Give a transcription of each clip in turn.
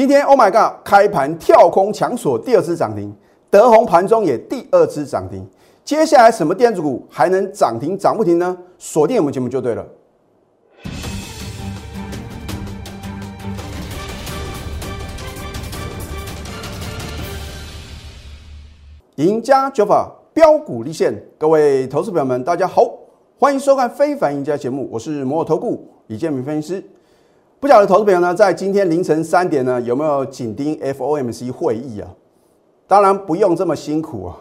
今天 Oh my God，开盘跳空抢锁第二次涨停，德宏盘中也第二次涨停。接下来什么电子股还能涨停涨不停呢？锁定我们节目就对了。赢家九法标股立现，各位投资朋友们，大家好，欢迎收看《非凡赢家》节目，我是摩尔投顾李建明分析师。不晓得投资朋友呢，在今天凌晨三点呢，有没有紧盯 FOMC 会议啊？当然不用这么辛苦啊，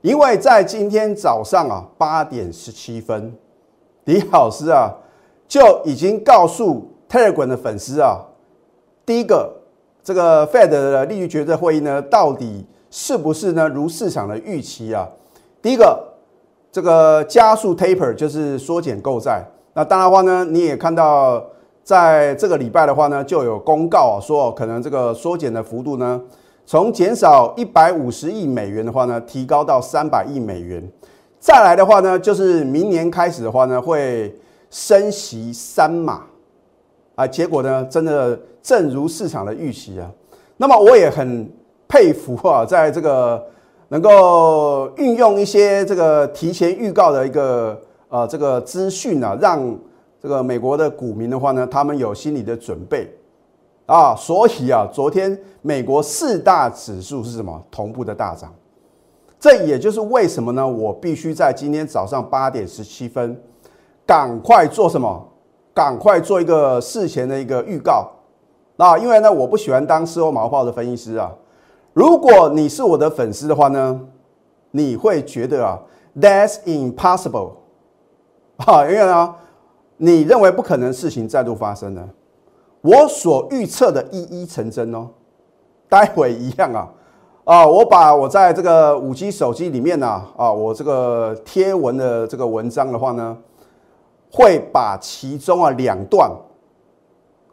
因为在今天早上啊八点十七分，李老师啊就已经告诉 Telegram 的粉丝啊，第一个这个 Fed 的利率决策会议呢，到底是不是呢如市场的预期啊？第一个这个加速 Taper 就是缩减购债，那当然话呢，你也看到。在这个礼拜的话呢，就有公告啊，说可能这个缩减的幅度呢，从减少一百五十亿美元的话呢，提高到三百亿美元。再来的话呢，就是明年开始的话呢，会升息三码啊。结果呢，真的正如市场的预期啊。那么我也很佩服啊，在这个能够运用一些这个提前预告的一个呃这个资讯啊，让。这个美国的股民的话呢，他们有心理的准备啊，所以啊，昨天美国四大指数是什么同步的大涨？这也就是为什么呢？我必须在今天早上八点十七分，赶快做什么？赶快做一个事前的一个预告啊！因为呢，我不喜欢当事后毛炮的分析师啊。如果你是我的粉丝的话呢，你会觉得啊，That's impossible 啊，因为呢。你认为不可能事情再度发生呢？我所预测的一一成真哦。待会一样啊啊！我把我在这个五 G 手机里面呢啊，我这个贴文的这个文章的话呢，会把其中啊两段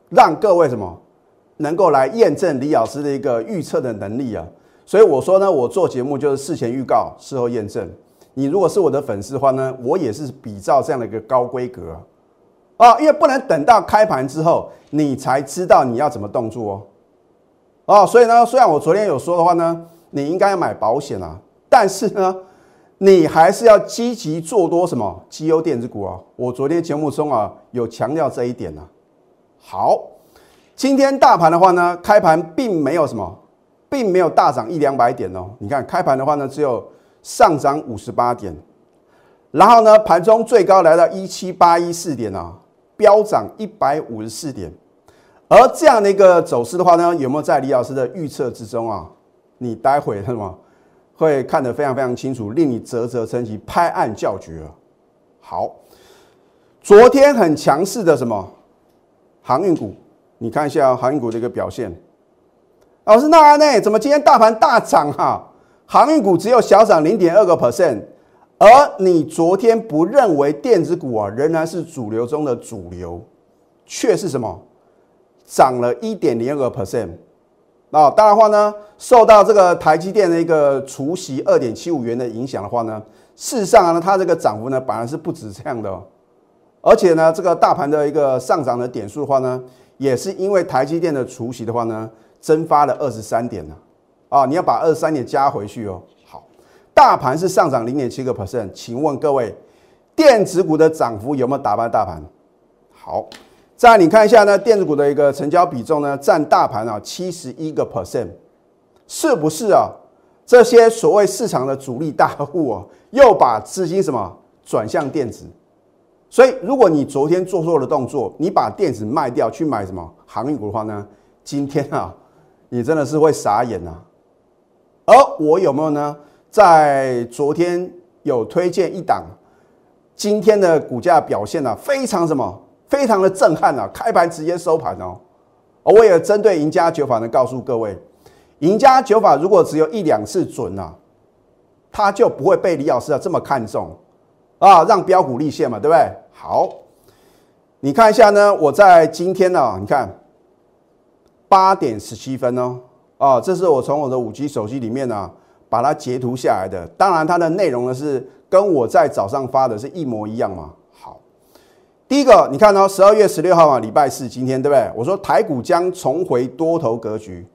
让各位什么能够来验证李老师的一个预测的能力啊。所以我说呢，我做节目就是事前预告，事后验证。你如果是我的粉丝的话呢，我也是比照这样的一个高规格。因为不能等到开盘之后你才知道你要怎么动作哦。哦，所以呢，虽然我昨天有说的话呢，你应该要买保险啊，但是呢，你还是要积极做多什么绩优电子股啊。我昨天节目中啊有强调这一点呢。好，今天大盘的话呢，开盘并没有什么，并没有大涨一两百点哦。你看开盘的话呢，只有上涨五十八点，然后呢，盘中最高来到一七八一四点啊。飙涨一百五十四点，而这样的一个走势的话呢，有没有在李老师的预测之中啊？你待会什么会看得非常非常清楚，令你啧啧称奇、拍案叫绝啊！好，昨天很强势的什么航运股，你看一下航运股的一个表现。老师，那呢？怎么今天大盘大涨哈？航运股只有小涨零点二个 percent。而你昨天不认为电子股啊仍然是主流中的主流，却是什么？涨了一点零二个 percent 啊！当然话呢，受到这个台积电的一个除息二点七五元的影响的话呢，事实上呢，它这个涨幅呢，本来是不止这样的，哦而且呢，这个大盘的一个上涨的点数的话呢，也是因为台积电的除息的话呢，蒸发了二十三点呢，啊，你要把二十三点加回去哦。大盘是上涨零点七个 percent，请问各位，电子股的涨幅有没有打败大盘？好，再你看一下呢，电子股的一个成交比重呢，占大盘啊七十一个 percent，是不是啊？这些所谓市场的主力大户啊，又把资金什么转向电子？所以，如果你昨天做错了动作，你把电子卖掉去买什么航运股的话呢？今天啊，你真的是会傻眼呐。而我有没有呢？在昨天有推荐一档，今天的股价表现呢非常什么，非常的震撼啊！开盘直接收盘哦。我也针对赢家九法呢告诉各位，赢家九法如果只有一两次准啊，他就不会被李老师啊这么看重啊，让标股立现嘛，对不对？好，你看一下呢，我在今天呢，你看八点十七分哦，啊，这是我从我的五 G 手机里面呢。把它截图下来的，当然它的内容呢是跟我在早上发的是一模一样嘛。好，第一个，你看哦，十二月十六号嘛，礼拜四，今天对不对？我说台股将重回多头格局。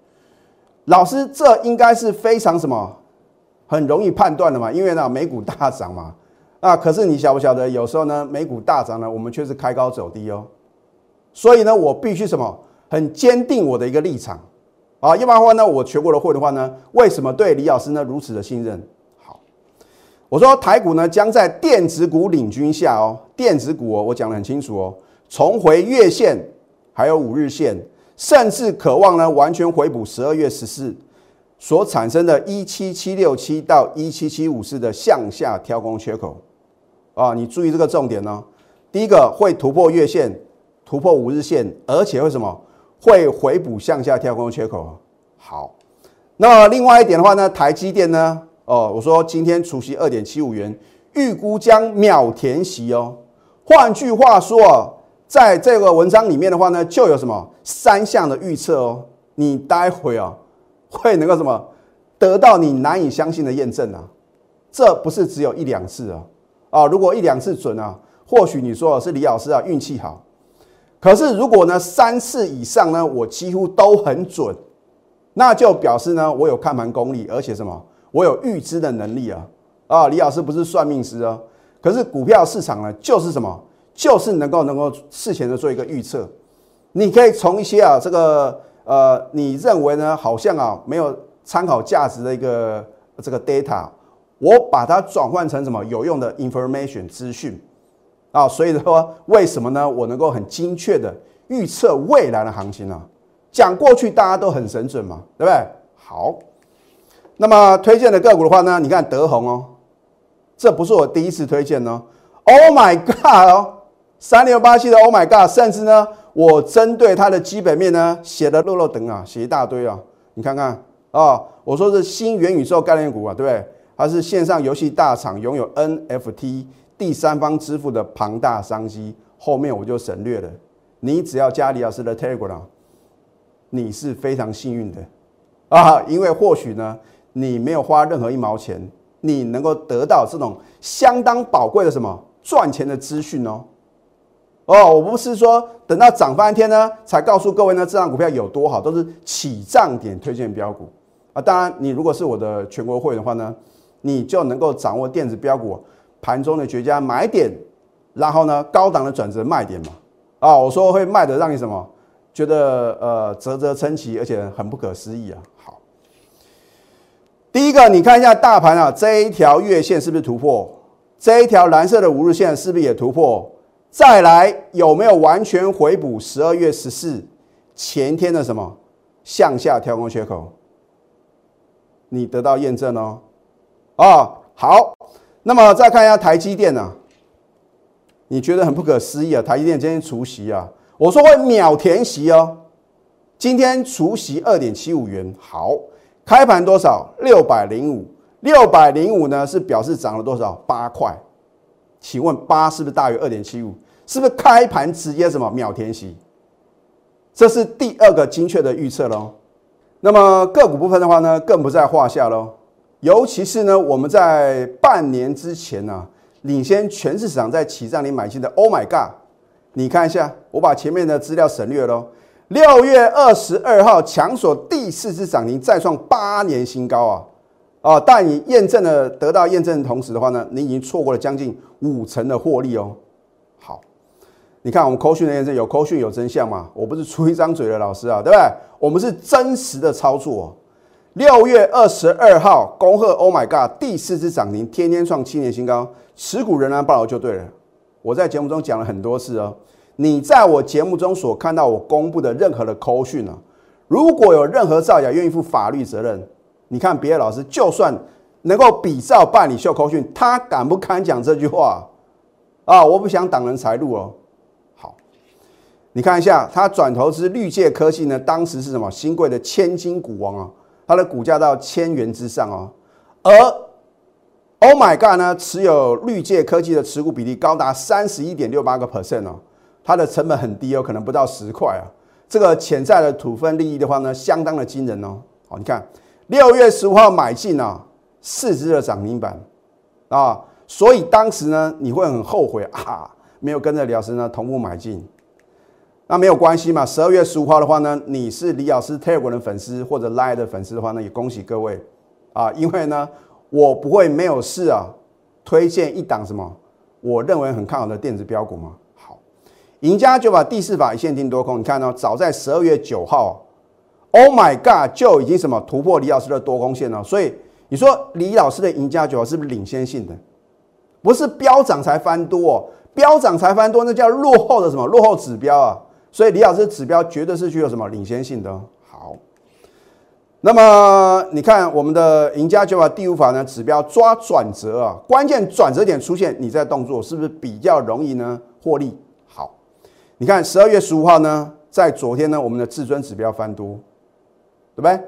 老师，这应该是非常什么，很容易判断的嘛，因为呢，美股大涨嘛。啊，可是你晓不晓得，有时候呢，美股大涨呢，我们却是开高走低哦。所以呢，我必须什么，很坚定我的一个立场啊。要不然的话呢，我全国的会的话呢，为什么对李老师呢如此的信任？好，我说台股呢将在电子股领军下哦，电子股哦，我讲的很清楚哦，重回月线，还有五日线。甚至渴望呢，完全回补十二月十四所产生的一七七六七到一七七五四的向下跳空缺口啊！你注意这个重点呢。第一个会突破月线，突破五日线，而且为什么会回补向下跳空缺口？好，那另外一点的话呢，台积电呢？哦，我说今天除息二点七五元，预估将秒填息哦。换句话说。在这个文章里面的话呢，就有什么三项的预测哦，你待会啊会能够什么得到你难以相信的验证啊，这不是只有一两次啊啊，如果一两次准啊，或许你说是李老师啊运气好，可是如果呢三次以上呢，我几乎都很准，那就表示呢我有看盘功力，而且什么我有预知的能力啊。啊，李老师不是算命师啊，可是股票市场呢就是什么？就是能够能够事前的做一个预测，你可以从一些啊这个呃你认为呢好像啊没有参考价值的一个这个 data，我把它转换成什么有用的 information 资讯。啊，所以说为什么呢？我能够很精确的预测未来的行情呢？讲过去大家都很神准嘛，对不对？好，那么推荐的个股的话呢，你看德宏哦，这不是我第一次推荐哦，Oh my God 哦。三六八七的 Oh my God，甚至呢，我针对它的基本面呢写的漏漏等啊，写一大堆啊，你看看啊，我说是新元宇宙概念股啊，对不对？它是线上游戏大厂，拥有 NFT 第三方支付的庞大商机。后面我就省略了，你只要加李老师的 Telegram，你是非常幸运的啊，因为或许呢，你没有花任何一毛钱，你能够得到这种相当宝贵的什么赚钱的资讯哦。哦，我不是说等到涨翻天呢，才告诉各位呢，这张股票有多好，都是起涨点推荐标股啊。当然，你如果是我的全国会员的话呢，你就能够掌握电子标股盘中的绝佳买点，然后呢，高档的转折卖点嘛。啊，我说会卖的让你什么，觉得呃啧啧称奇，而且很不可思议啊。好，第一个你看一下大盘啊，这一条月线是不是突破？这一条蓝色的五日线是不是也突破？再来有没有完全回补十二月十四前天的什么向下跳空缺口？你得到验证哦。啊，好，那么再看一下台积电呢？你觉得很不可思议啊？台积电今天除息啊，我说会秒填息哦。今天除息二点七五元，好，开盘多少？六百零五，六百零五呢是表示涨了多少？八块。请问八是不是大于二点七五？是不是开盘直接什么秒填息？这是第二个精确的预测喽。那么个股部分的话呢，更不在话下喽。尤其是呢，我们在半年之前呢，领先全市场在起涨里买进的。Oh my god！你看一下，我把前面的资料省略喽。六月二十二号强锁第四次涨停，再创八年新高啊！啊，但你验证了得到验证的同时的话呢，你已经错过了将近五成的获利哦。好你看我们扣讯的验证有扣讯有真相嘛？我不是出一张嘴的老师啊，对不对？我们是真实的操作。六月二十二号，恭贺 Oh my God，第四次涨停，天天创七年新高，持股仍然不牢就对了。我在节目中讲了很多次哦，你在我节目中所看到我公布的任何的扣讯啊，如果有任何造假，愿意负法律责任。你看别的老师，就算能够比照办理秀扣讯，他敢不敢讲这句话啊？我不想挡人财路哦。好你看一下，他转投资绿界科技呢，当时是什么？新贵的千金股王啊，它的股价到千元之上哦。而 Oh my God 呢，持有绿界科技的持股比例高达三十一点六八个 percent 哦，它的成本很低哦，可能不到十块啊。这个潜在的土分利益的话呢，相当的惊人哦。好，你看六月十五号买进啊，四只的涨停板啊，所以当时呢，你会很后悔啊。没有跟着李老师呢同步买进，那没有关系嘛。十二月十五号的话呢，你是李老师 Telegram 的粉丝或者 Line 的粉丝的话呢，也恭喜各位啊，因为呢，我不会没有事啊，推荐一档什么我认为很看好的电子标股嘛。好，赢家就把第四法一线定多空，你看到早在十二月九号，Oh my God，就已经什么突破李老师的多空线了，所以。你说李老师的赢家九是不是领先性的？不是飙涨才翻多，飙涨才翻多，那叫落后的什么落后指标啊？所以李老师指标绝对是具有什么领先性的。好，那么你看我们的赢家九法第五法呢？指标抓转折啊，关键转折点出现，你在动作是不是比较容易呢？获利好，你看十二月十五号呢，在昨天呢，我们的至尊指标翻多，对不对？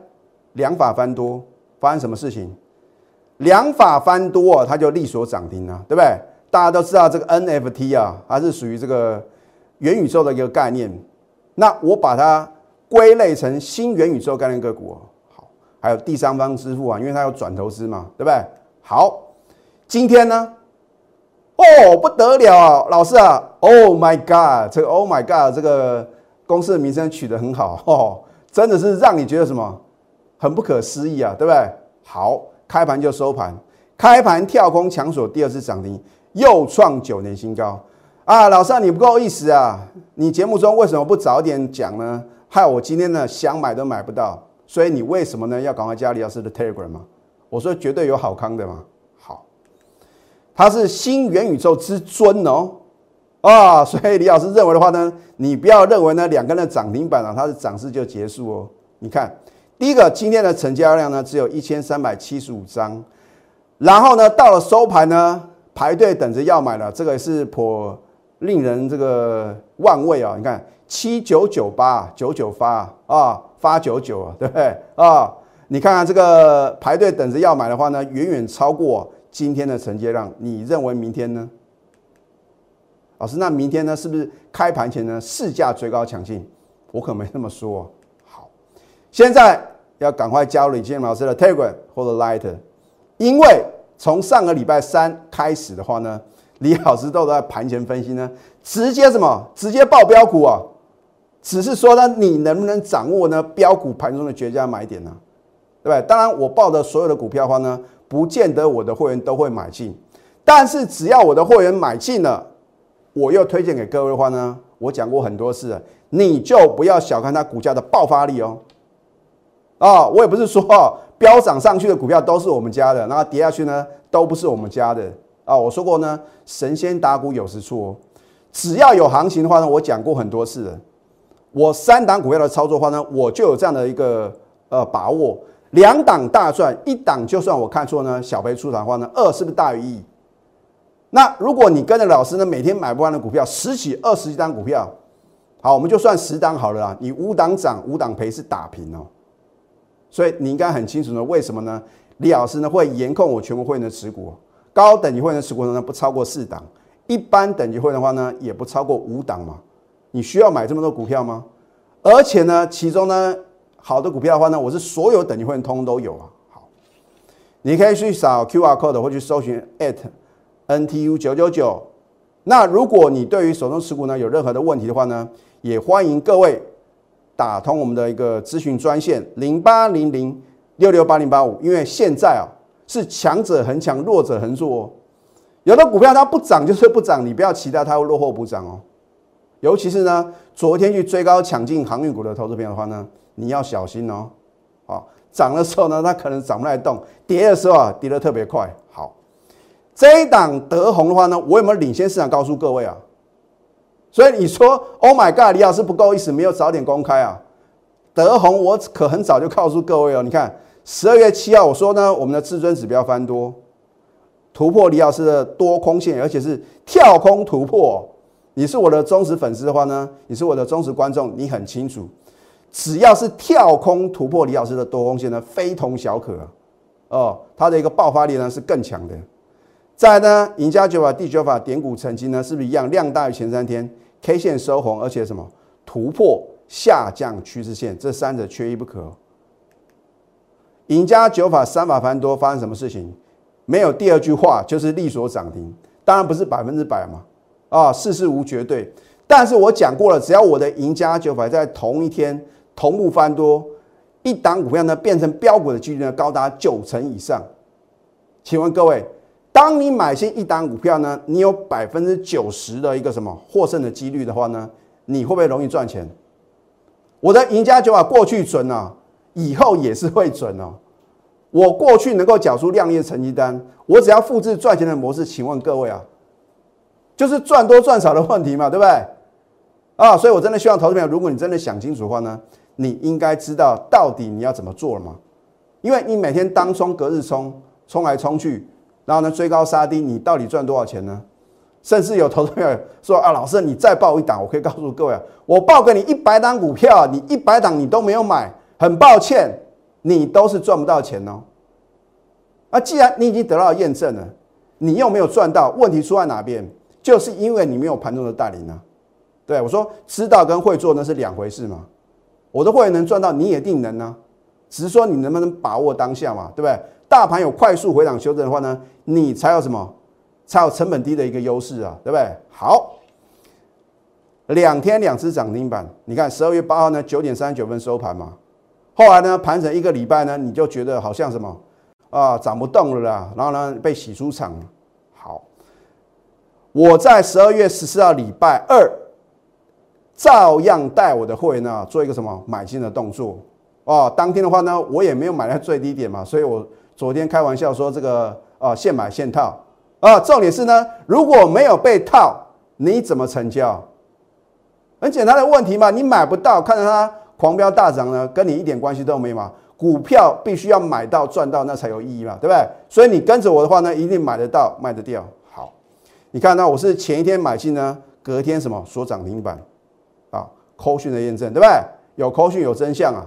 两法翻多。发生什么事情？两法翻多啊，它就利索涨停啊，对不对？大家都知道这个 NFT 啊，它是属于这个元宇宙的一个概念。那我把它归类成新元宇宙概念个股。好，还有第三方支付啊，因为它有转投资嘛，对不对？好，今天呢？哦，不得了啊，老师啊，Oh my God，这个 Oh my God，这个公司的名称取得很好哦，真的是让你觉得什么？很不可思议啊，对不对？好，开盘就收盘，开盘跳空抢锁第二次涨停，又创九年新高啊！老师，你不够意思啊！你节目中为什么不早点讲呢？害我今天呢想买都买不到，所以你为什么呢要赶快加李老师的 Telegram 吗？我说绝对有好康的嘛！好，他是新元宇宙之尊哦啊！所以李老师认为的话呢，你不要认为呢两根的涨停板啊，它的涨势就结束哦。你看。第一个，今天的成交量呢只有一千三百七十五张，然后呢到了收盘呢排队等着要买了，这个是颇令人这个万味啊！你看七九九八九九发啊发九九啊，对不对啊？你看看这个排队等着要买的话呢，远远超过今天的承接量。你认为明天呢？老师，那明天呢是不是开盘前呢市价追高抢进？我可没那么说。好现在要赶快加入李建老师的 Telegram 或者 Light，因为从上个礼拜三开始的话呢，李老师都在盘前分析呢，直接什么？直接报标股啊！只是说呢，你能不能掌握呢标股盘中的绝佳买点呢？对不对？当然，我报的所有的股票的话呢，不见得我的会员都会买进，但是只要我的会员买进了，我又推荐给各位的话呢，我讲过很多次了，你就不要小看它股价的爆发力哦。啊，我也不是说飙涨上去的股票都是我们家的，那跌下去呢都不是我们家的啊。我说过呢，神仙打鼓有时出，只要有行情的话呢，我讲过很多次了。我三档股票的操作话呢，我就有这样的一个呃把握，两档大赚，一档就算我看错呢，小赔出场的话呢，二是不是大于一？那如果你跟着老师呢，每天买不完的股票，十几、二十几张股票，好，我们就算十档好了啦，你五档涨，五档赔是打平哦。所以你应该很清楚呢，为什么呢？李老师呢会严控我全国会员的持股，高等级会员持股呢不超过四档，一般等级会员的话呢也不超过五档嘛。你需要买这么多股票吗？而且呢，其中呢好的股票的话呢，我是所有等级会员通通都有啊。好，你可以去扫 Q R code 或去搜寻 at N T U 九九九。那如果你对于手中持股呢有任何的问题的话呢，也欢迎各位。打通我们的一个咨询专线零八零零六六八零八五，因为现在啊是强者恒强，弱者恒弱哦。有的股票它不涨就是不涨，你不要期待它会落后补涨哦。尤其是呢，昨天去追高抢进航运股的投资品的话呢，你要小心哦。好，涨的时候呢，它可能涨不太动；跌的时候啊，跌得特别快。好，这一档德宏的话呢，我有没有领先市场？告诉各位啊。所以你说，Oh my God，李老师不够意思，没有早点公开啊？德宏，我可很早就告诉各位哦。你看，十二月七号我说呢，我们的至尊指标翻多，突破李老师的多空线，而且是跳空突破。你是我的忠实粉丝的话呢，你是我的忠实观众，你很清楚，只要是跳空突破李老师的多空线呢，非同小可哦，它的一个爆发力呢是更强的。再呢，赢家九法第九法点股成金呢，是不是一样量大于前三天？K 线收红，而且什么突破下降趋势线，这三者缺一不可。赢家九法三法繁多，发生什么事情？没有第二句话，就是利索涨停。当然不是百分之百嘛，啊，事事无绝对。但是我讲过了，只要我的赢家九法在同一天同步翻多，一档股票呢变成标股的几率呢高达九成以上。请问各位，当你买进一档股票呢，你有百分之九十的一个什么获胜的几率的话呢，你会不会容易赚钱？我的赢家九法过去准啊，以后也是会准哦。我过去能够缴出亮丽的成绩单，我只要复制赚钱的模式，请问各位啊，就是赚多赚少的问题嘛，对不对？啊，所以我真的希望投资朋友，如果你真的想清楚的话呢，你应该知道到底你要怎么做了嘛？因为你每天当冲、隔日冲、冲来冲去，然后呢追高杀低，你到底赚多少钱呢？甚至有投资朋友说啊，老师你再报一档，我可以告诉各位啊，我报给你一百档股票，你一百档你都没有买，很抱歉，你都是赚不到钱哦。啊，既然你已经得到验证了，你又没有赚到，问题出在哪边？就是因为你没有盘中的带领呢。对我说，知道跟会做那是两回事嘛。我的会员能赚到，你也定能呢，只是说你能不能把握当下嘛，对不对？大盘有快速回档修正的话呢，你才有什么？才有成本低的一个优势啊，对不对？好，两天两只涨停板，你看十二月八号呢九点三十九分收盘嘛，后来呢盘整一个礼拜呢，你就觉得好像什么啊涨不动了啦，然后呢被洗出场。好，我在十二月十四号礼拜二。照样带我的会员呢做一个什么买进的动作哦。当天的话呢，我也没有买在最低点嘛，所以我昨天开玩笑说这个啊现买现套啊。重点是呢，如果没有被套，你怎么成交？很简单的问题嘛，你买不到，看着它狂飙大涨呢，跟你一点关系都没有嘛。股票必须要买到赚到，那才有意义嘛，对不对？所以你跟着我的话呢，一定买得到卖得掉。好，你看到我是前一天买进呢，隔天什么说涨停板啊。扣讯的验证对不对？有扣讯有真相啊！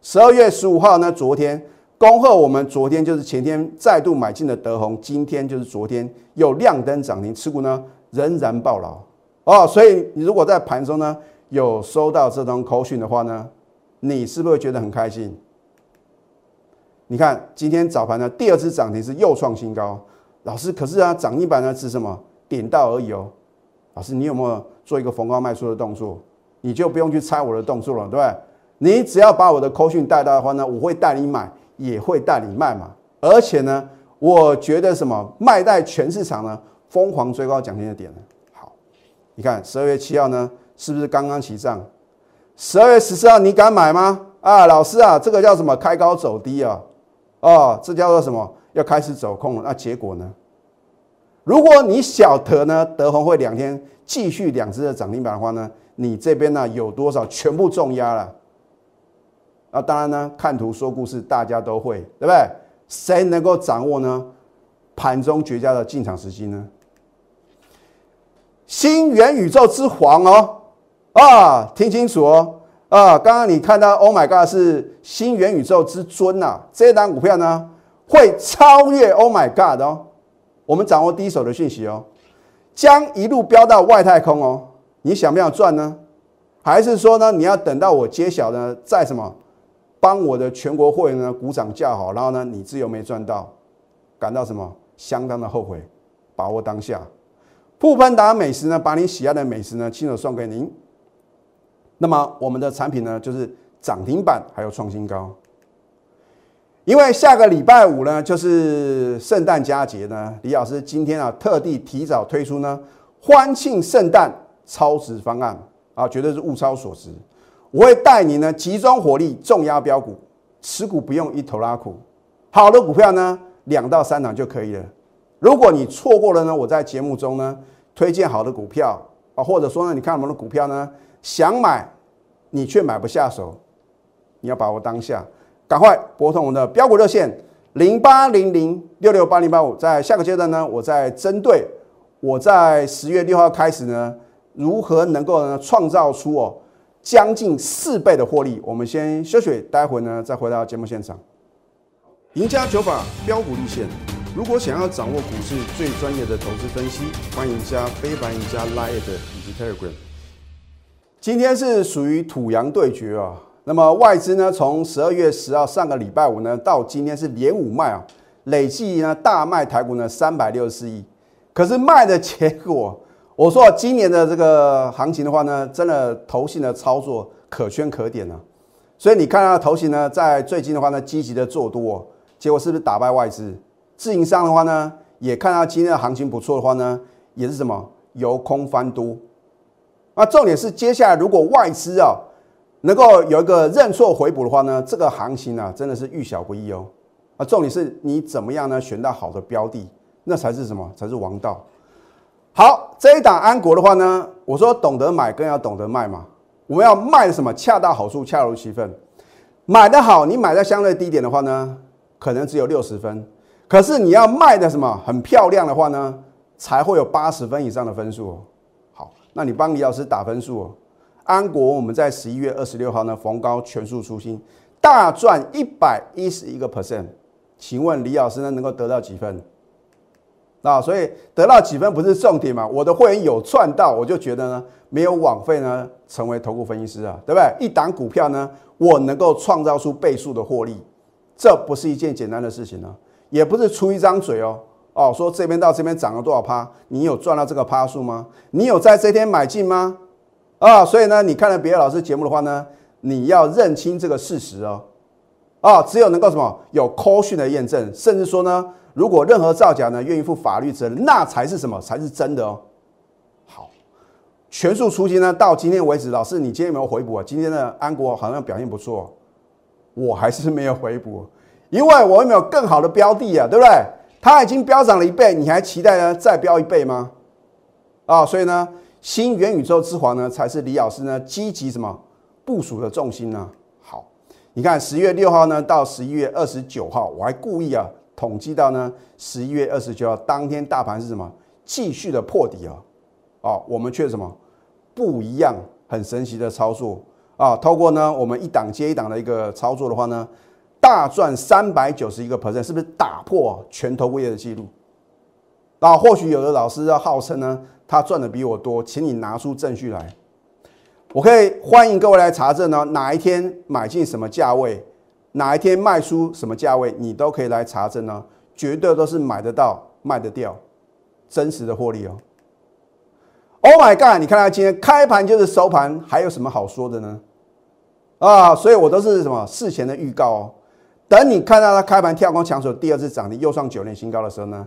十二月十五号呢，昨天恭贺我们，昨天就是前天再度买进的德宏，今天就是昨天又亮灯涨停，持股呢仍然爆牢哦。所以你如果在盘中呢有收到这张扣讯的话呢，你是不是会觉得很开心？你看今天早盘呢第二次涨停是又创新高，老师可是啊涨一板呢是什么点到而已哦。老师你有没有做一个逢高卖出的动作？你就不用去猜我的动作了，对不对？你只要把我的扣讯带到的话呢，我会带你买，也会带你卖嘛。而且呢，我觉得什么卖在全市场呢，疯狂追高奖金的点呢？好，你看十二月七号呢，是不是刚刚起涨？十二月十四号你敢买吗？啊，老师啊，这个叫什么？开高走低啊？哦，这叫做什么？要开始走空了。那结果呢？如果你晓得呢，德宏会两天继续两只的涨停板的话呢？你这边呢有多少全部重压了？啊，当然呢，看图说故事大家都会，对不对？谁能够掌握呢？盘中绝佳的进场时机呢？新元宇宙之皇哦，啊，听清楚哦，啊，刚刚你看到 Oh my God 是新元宇宙之尊呐，这档股票呢会超越 Oh my God 哦，我们掌握第一手的讯息哦，将一路飙到外太空哦。你想不想赚呢？还是说呢，你要等到我揭晓呢，再什么帮我的全国会员呢鼓掌叫好，然后呢你自由没赚到，感到什么相当的后悔？把握当下，富潘达美食呢，把你喜爱的美食呢亲手送给您。那么我们的产品呢就是涨停板还有创新高。因为下个礼拜五呢就是圣诞佳节呢，李老师今天啊特地提早推出呢欢庆圣诞。超值方案啊，绝对是物超所值。我会带你呢集中火力重压标股，持股不用一头拉苦。好的股票呢，两到三档就可以了。如果你错过了呢，我在节目中呢推荐好的股票啊，或者说呢，你看我们的股票呢想买，你却买不下手，你要把握当下，赶快拨通我们的标股热线零八零零六六八零八五。在下个阶段呢，我在针对我在十月六号开始呢。如何能够呢创造出哦将近四倍的获利？我们先休息，待会呢再回到节目现场。赢家九法标股立线。如果想要掌握股市最专业的投资分析，欢迎加非凡、赢家 Line 以及 Telegram。今天是属于土洋对决啊。那么外资呢，从十二月十号上个礼拜五呢到今天是连五卖啊，累计呢大卖台股呢三百六十四亿。可是卖的结果。我说今年的这个行情的话呢，真的投信的操作可圈可点啊。所以你看到投信呢，在最近的话呢，积极的做多，结果是不是打败外资？自营商的话呢，也看到今天的行情不错的话呢，也是什么由空翻多。那重点是接下来如果外资啊能够有一个认错回补的话呢，这个行情啊真的是遇小不易哦。啊，重点是你怎么样呢？选到好的标的，那才是什么？才是王道。好，这一档安国的话呢，我说懂得买更要懂得卖嘛。我们要卖的什么？恰到好处，恰如其分。买的好，你买在相对低点的话呢，可能只有六十分。可是你要卖的什么很漂亮的话呢，才会有八十分以上的分数。那你帮李老师打分数哦。安国我们在十一月二十六号呢逢高全数出新，大赚一百一十一个 percent。请问李老师呢能够得到几分？啊，所以得到几分不是重点嘛？我的会员有赚到，我就觉得呢没有枉费呢成为投顾分析师啊，对不对？一档股票呢，我能够创造出倍数的获利，这不是一件简单的事情呢。也不是出一张嘴哦，哦，说这边到这边涨了多少趴，你有赚到这个趴数吗？你有在这天买进吗？啊，所以呢，你看了别的老师节目的话呢，你要认清这个事实哦，啊，只有能够什么有科讯的验证，甚至说呢，如果任何造假呢，愿意负法律责任，那才是什么？才是真的哦。好，全数出击呢，到今天为止，老师你今天有没有回补啊？今天的安国好像表现不错，我还是没有回补。因为我有没有更好的标的啊？对不对？它已经飙涨了一倍，你还期待呢再飙一倍吗？啊，所以呢，新元宇宙之皇呢，才是李老师呢积极什么部署的重心呢？好，你看十月六号呢到十一月二十九号，我还故意啊统计到呢十一月二十九号当天大盘是什么继续的破底啊？啊，我们却什么不一样，很神奇的操作啊！透过呢我们一档接一档的一个操作的话呢。大赚三百九十一个 percent，是不是打破全投业的记录？啊，或许有的老师要号称呢，他赚的比我多，请你拿出证据来，我可以欢迎各位来查证呢。哪一天买进什么价位，哪一天卖出什么价位，你都可以来查证呢，绝对都是买得到、卖得掉，真实的获利哦。Oh my god！你看他今天开盘就是收盘，还有什么好说的呢？啊，所以我都是什么事前的预告哦。等你看到它开盘跳空抢手，第二次涨停又创九年新高的时候呢，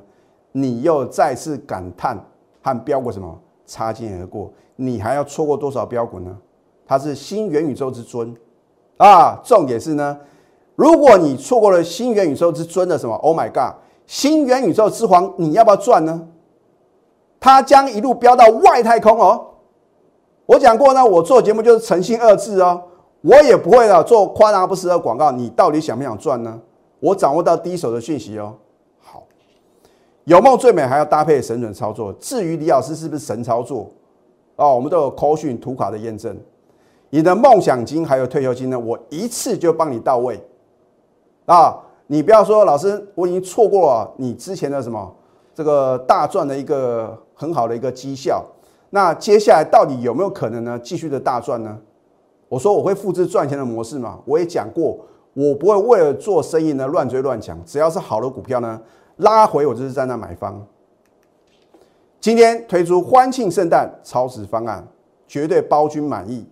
你又再次感叹和标股什么擦肩而过？你还要错过多少标股呢？它是新元宇宙之尊啊！重点是呢，如果你错过了新元宇宙之尊的什么？Oh my god！新元宇宙之皇，你要不要赚呢？它将一路飙到外太空哦！我讲过呢，我做节目就是诚信二字哦。我也不会啊，做夸张不实的广告。你到底想不想赚呢？我掌握到第一手的讯息哦。好，有梦最美，还要搭配神准操作。至于李老师是不是神操作哦，我们都有口讯图卡的验证。你的梦想金还有退休金呢，我一次就帮你到位啊！你不要说老师，我已经错过了你之前的什么这个大赚的一个很好的一个绩效。那接下来到底有没有可能呢？继续的大赚呢？我说我会复制赚钱的模式嘛？我也讲过，我不会为了做生意呢乱追乱抢，只要是好的股票呢，拉回我就是在那买方。今天推出欢庆圣诞超值方案，绝对包君满意。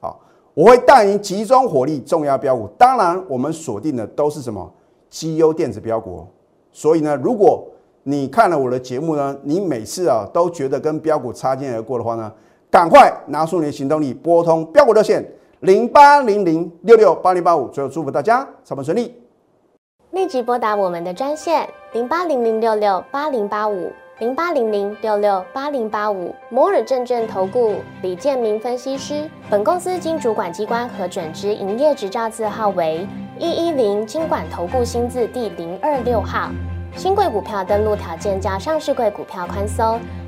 好，我会带您集中火力重压标股，当然我们锁定的都是什么绩优电子标股。所以呢，如果你看了我的节目呢，你每次啊都觉得跟标股擦肩而过的话呢，赶快拿出你的行动力，拨通标股热线。零八零零六六八零八五，最后祝福大家操盘顺利。立即拨打我们的专线零八零零六六八零八五零八零零六六八零八五摩尔证券投顾李建明分析师。本公司经主管机关核准之营业执照字号为一一零金管投顾新字第零二六号。新贵股票登录条件较上市贵股票宽松，